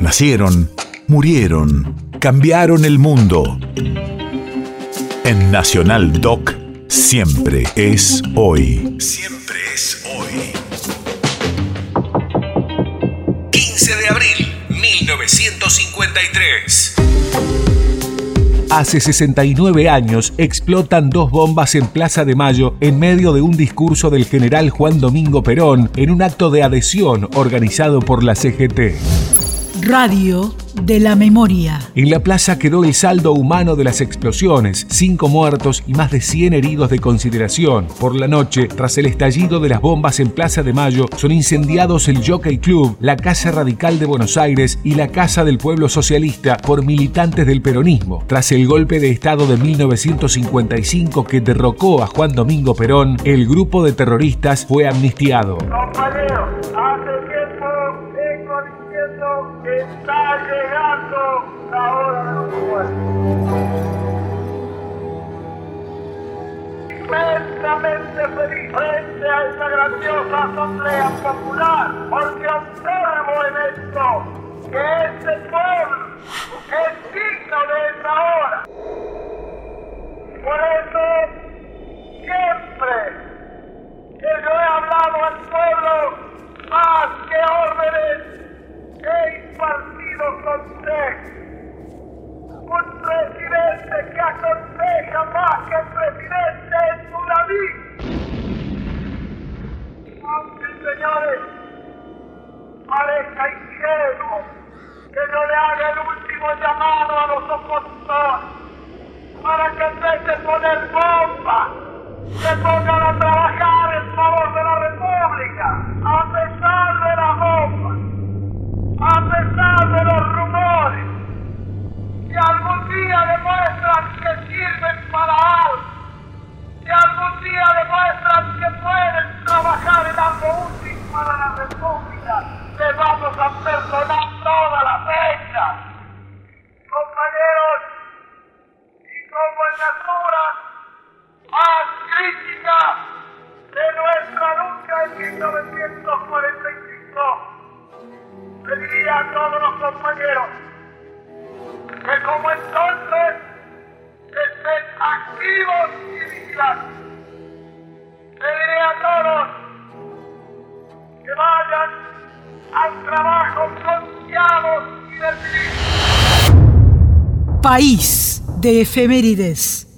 Nacieron, murieron, cambiaron el mundo. En Nacional Doc, siempre es hoy. Siempre es hoy. 15 de abril, 1953. Hace 69 años explotan dos bombas en Plaza de Mayo en medio de un discurso del general Juan Domingo Perón en un acto de adhesión organizado por la CGT. Radio de la memoria. En la plaza quedó el saldo humano de las explosiones, cinco muertos y más de 100 heridos de consideración. Por la noche, tras el estallido de las bombas en Plaza de Mayo, son incendiados el Jockey Club, la Casa Radical de Buenos Aires y la Casa del Pueblo Socialista por militantes del peronismo. Tras el golpe de Estado de 1955 que derrocó a Juan Domingo Perón, el grupo de terroristas fue amnistiado. Está llegando la hora de los muertos. Inmensamente feliz frente a esta grandiosa asamblea popular, porque observo en esto que este pueblo es digno de esta hora. Por eso, siempre que yo he hablado al pueblo, más que órdenes, he consejo. Un presidente que aconseja más que el presidente en su David. Aunque, señores, parezca ingenuo que no le haga el a perdonar toda la fecha. Compañeros, y como en horas más críticas de nuestra lucha en 1945, le diría a todos los compañeros que como entonces estén activos y vigilantes. Le diré a todos que vayan al trabajo confiados y decididos. País de efemérides.